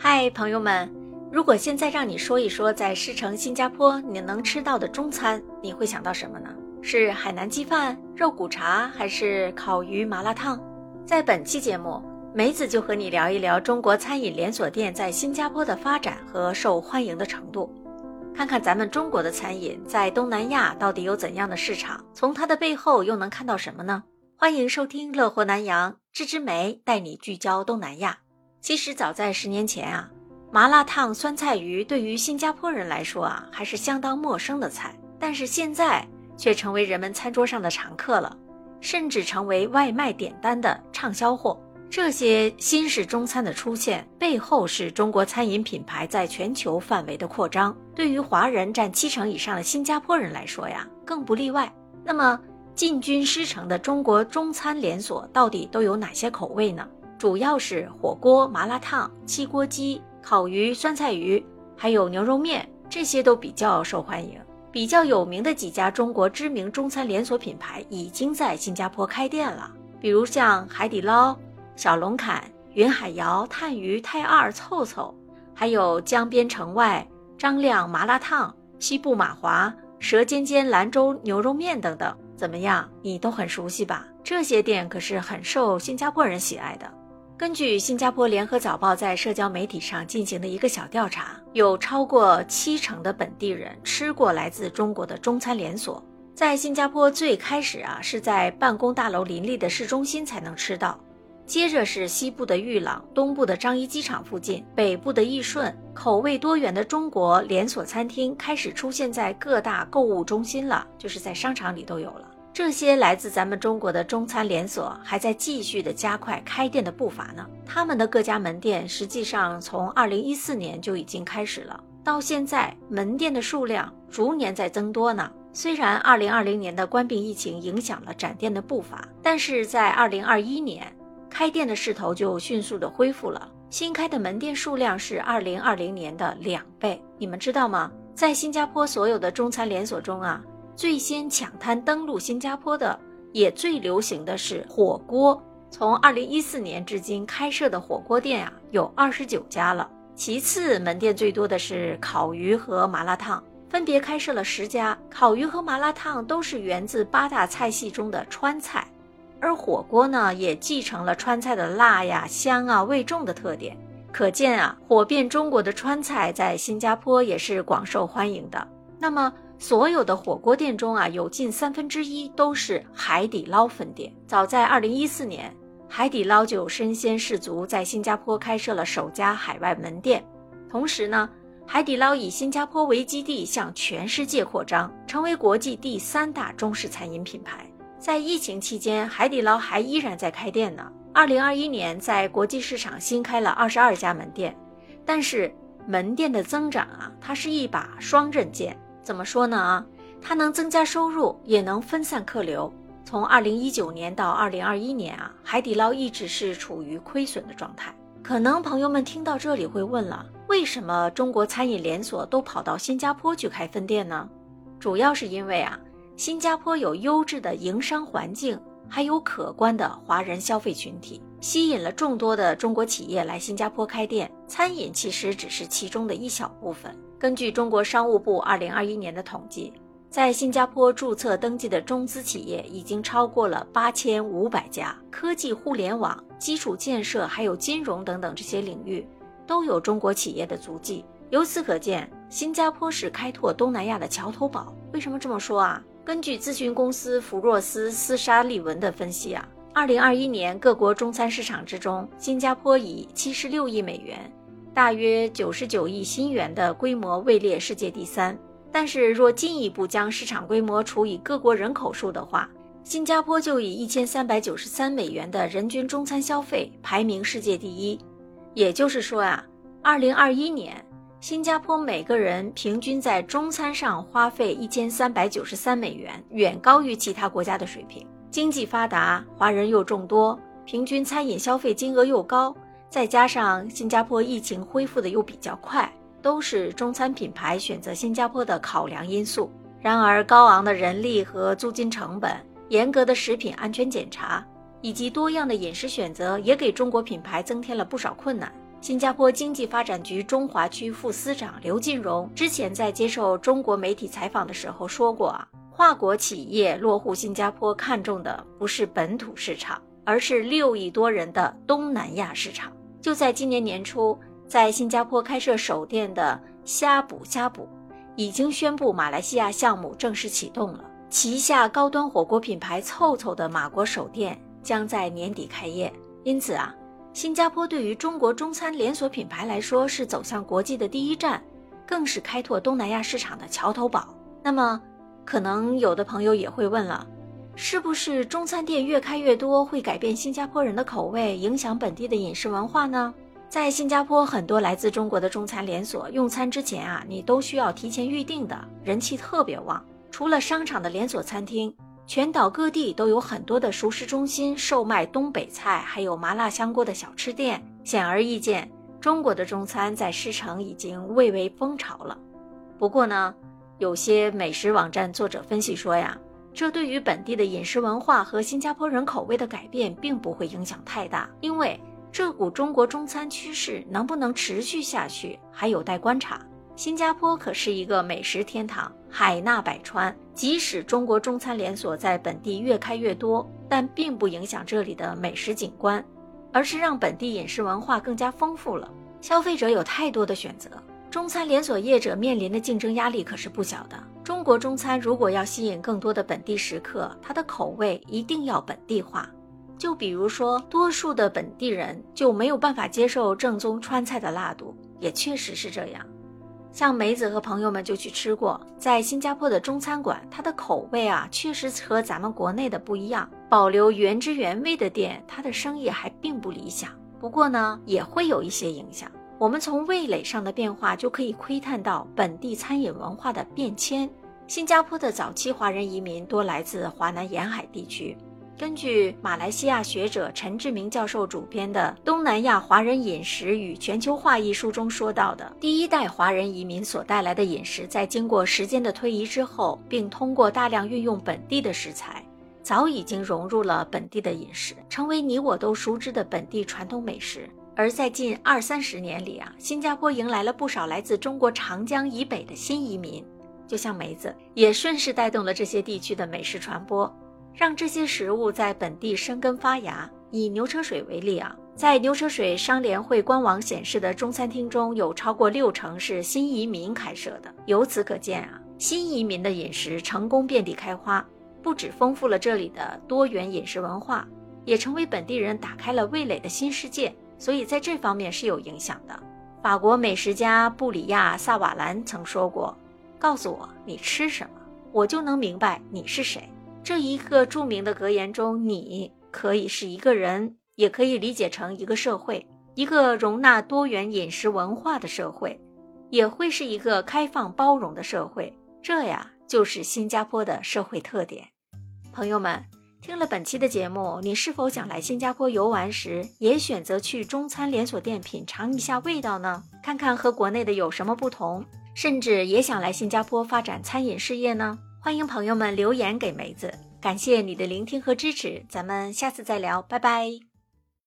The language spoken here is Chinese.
嗨，朋友们，如果现在让你说一说在狮城新加坡你能吃到的中餐，你会想到什么呢？是海南鸡饭、肉骨茶，还是烤鱼麻辣烫？在本期节目，梅子就和你聊一聊中国餐饮连锁店在新加坡的发展和受欢迎的程度，看看咱们中国的餐饮在东南亚到底有怎样的市场，从它的背后又能看到什么呢？欢迎收听《乐活南洋》，芝芝梅带你聚焦东南亚。其实早在十年前啊，麻辣烫、酸菜鱼对于新加坡人来说啊，还是相当陌生的菜。但是现在却成为人们餐桌上的常客了，甚至成为外卖点单的畅销货。这些新式中餐的出现背后，是中国餐饮品牌在全球范围的扩张。对于华人占七成以上的新加坡人来说呀，更不例外。那么，进军狮城的中国中餐连锁到底都有哪些口味呢？主要是火锅、麻辣烫、汽锅鸡、烤鱼、酸菜鱼，还有牛肉面，这些都比较受欢迎。比较有名的几家中国知名中餐连锁品牌已经在新加坡开店了，比如像海底捞、小龙坎、云海肴、探鱼、泰二、凑凑，还有江边城外、张亮麻辣烫、西部马华、舌尖尖兰州牛肉面等等。怎么样，你都很熟悉吧？这些店可是很受新加坡人喜爱的。根据新加坡联合早报在社交媒体上进行的一个小调查，有超过七成的本地人吃过来自中国的中餐连锁。在新加坡最开始啊，是在办公大楼林立的市中心才能吃到，接着是西部的裕朗、东部的樟宜机场附近、北部的义顺，口味多元的中国连锁餐厅开始出现在各大购物中心了，就是在商场里都有了。这些来自咱们中国的中餐连锁还在继续的加快开店的步伐呢。他们的各家门店实际上从二零一四年就已经开始了，到现在门店的数量逐年在增多呢。虽然二零二零年的冠病疫情影响了展店的步伐，但是在二零二一年开店的势头就迅速的恢复了。新开的门店数量是二零二零年的两倍。你们知道吗？在新加坡所有的中餐连锁中啊。最先抢滩登陆新加坡的，也最流行的是火锅。从二零一四年至今开设的火锅店啊，有二十九家了。其次，门店最多的是烤鱼和麻辣烫，分别开设了十家。烤鱼和麻辣烫都是源自八大菜系中的川菜，而火锅呢，也继承了川菜的辣呀、香啊、味重的特点。可见啊，火遍中国的川菜在新加坡也是广受欢迎的。那么，所有的火锅店中啊，有近三分之一都是海底捞分店。早在二零一四年，海底捞就身先士卒，在新加坡开设了首家海外门店。同时呢，海底捞以新加坡为基地，向全世界扩张，成为国际第三大中式餐饮品牌。在疫情期间，海底捞还依然在开店呢。二零二一年，在国际市场新开了二十二家门店，但是门店的增长啊，它是一把双刃剑。怎么说呢啊？它能增加收入，也能分散客流。从二零一九年到二零二一年啊，海底捞一直是处于亏损的状态。可能朋友们听到这里会问了：为什么中国餐饮连锁都跑到新加坡去开分店呢？主要是因为啊，新加坡有优质的营商环境，还有可观的华人消费群体，吸引了众多的中国企业来新加坡开店。餐饮其实只是其中的一小部分。根据中国商务部二零二一年的统计，在新加坡注册登记的中资企业已经超过了八千五百家，科技、互联网、基础建设还有金融等等这些领域都有中国企业的足迹。由此可见，新加坡是开拓东南亚的桥头堡。为什么这么说啊？根据咨询公司福若斯斯沙利文的分析啊，二零二一年各国中餐市场之中，新加坡以七十六亿美元。大约九十九亿新元的规模位列世界第三，但是若进一步将市场规模除以各国人口数的话，新加坡就以一千三百九十三美元的人均中餐消费排名世界第一。也就是说啊，二零二一年新加坡每个人平均在中餐上花费一千三百九十三美元，远高于其他国家的水平。经济发达，华人又众多，平均餐饮消费金额又高。再加上新加坡疫情恢复的又比较快，都是中餐品牌选择新加坡的考量因素。然而，高昂的人力和租金成本、严格的食品安全检查以及多样的饮食选择，也给中国品牌增添了不少困难。新加坡经济发展局中华区副司长刘进荣之前在接受中国媒体采访的时候说过啊，跨国企业落户新加坡看重的不是本土市场，而是六亿多人的东南亚市场。就在今年年初，在新加坡开设首店的虾补虾补，已经宣布马来西亚项目正式启动了。旗下高端火锅品牌凑凑的马国首店将在年底开业。因此啊，新加坡对于中国中餐连锁品牌来说是走向国际的第一站，更是开拓东南亚市场的桥头堡。那么，可能有的朋友也会问了。是不是中餐店越开越多会改变新加坡人的口味，影响本地的饮食文化呢？在新加坡，很多来自中国的中餐连锁用餐之前啊，你都需要提前预定的，人气特别旺。除了商场的连锁餐厅，全岛各地都有很多的熟食中心，售卖东北菜，还有麻辣香锅的小吃店。显而易见，中国的中餐在狮城已经蔚为风潮了。不过呢，有些美食网站作者分析说呀。这对于本地的饮食文化和新加坡人口味的改变并不会影响太大，因为这股中国中餐趋势能不能持续下去还有待观察。新加坡可是一个美食天堂，海纳百川。即使中国中餐连锁在本地越开越多，但并不影响这里的美食景观，而是让本地饮食文化更加丰富了。消费者有太多的选择。中餐连锁业者面临的竞争压力可是不小的。中国中餐如果要吸引更多的本地食客，它的口味一定要本地化。就比如说，多数的本地人就没有办法接受正宗川菜的辣度，也确实是这样。像梅子和朋友们就去吃过，在新加坡的中餐馆，它的口味啊，确实和咱们国内的不一样。保留原汁原味的店，它的生意还并不理想。不过呢，也会有一些影响。我们从味蕾上的变化就可以窥探到本地餐饮文化的变迁。新加坡的早期华人移民多来自华南沿海地区。根据马来西亚学者陈志明教授主编的《东南亚华人饮食与全球化》一书中说到的，第一代华人移民所带来的饮食，在经过时间的推移之后，并通过大量运用本地的食材，早已经融入了本地的饮食，成为你我都熟知的本地传统美食。而在近二三十年里啊，新加坡迎来了不少来自中国长江以北的新移民，就像梅子，也顺势带动了这些地区的美食传播，让这些食物在本地生根发芽。以牛车水为例啊，在牛车水商联会官网显示的中餐厅中有超过六成是新移民开设的。由此可见啊，新移民的饮食成功遍地开花，不止丰富了这里的多元饮食文化，也成为本地人打开了味蕾的新世界。所以在这方面是有影响的。法国美食家布里亚·萨瓦兰曾说过：“告诉我你吃什么，我就能明白你是谁。”这一个著名的格言中，“你”可以是一个人，也可以理解成一个社会，一个容纳多元饮食文化的社会，也会是一个开放包容的社会。这呀，就是新加坡的社会特点。朋友们。听了本期的节目，你是否想来新加坡游玩时，也选择去中餐连锁店品尝一下味道呢？看看和国内的有什么不同，甚至也想来新加坡发展餐饮事业呢？欢迎朋友们留言给梅子，感谢你的聆听和支持，咱们下次再聊，拜拜。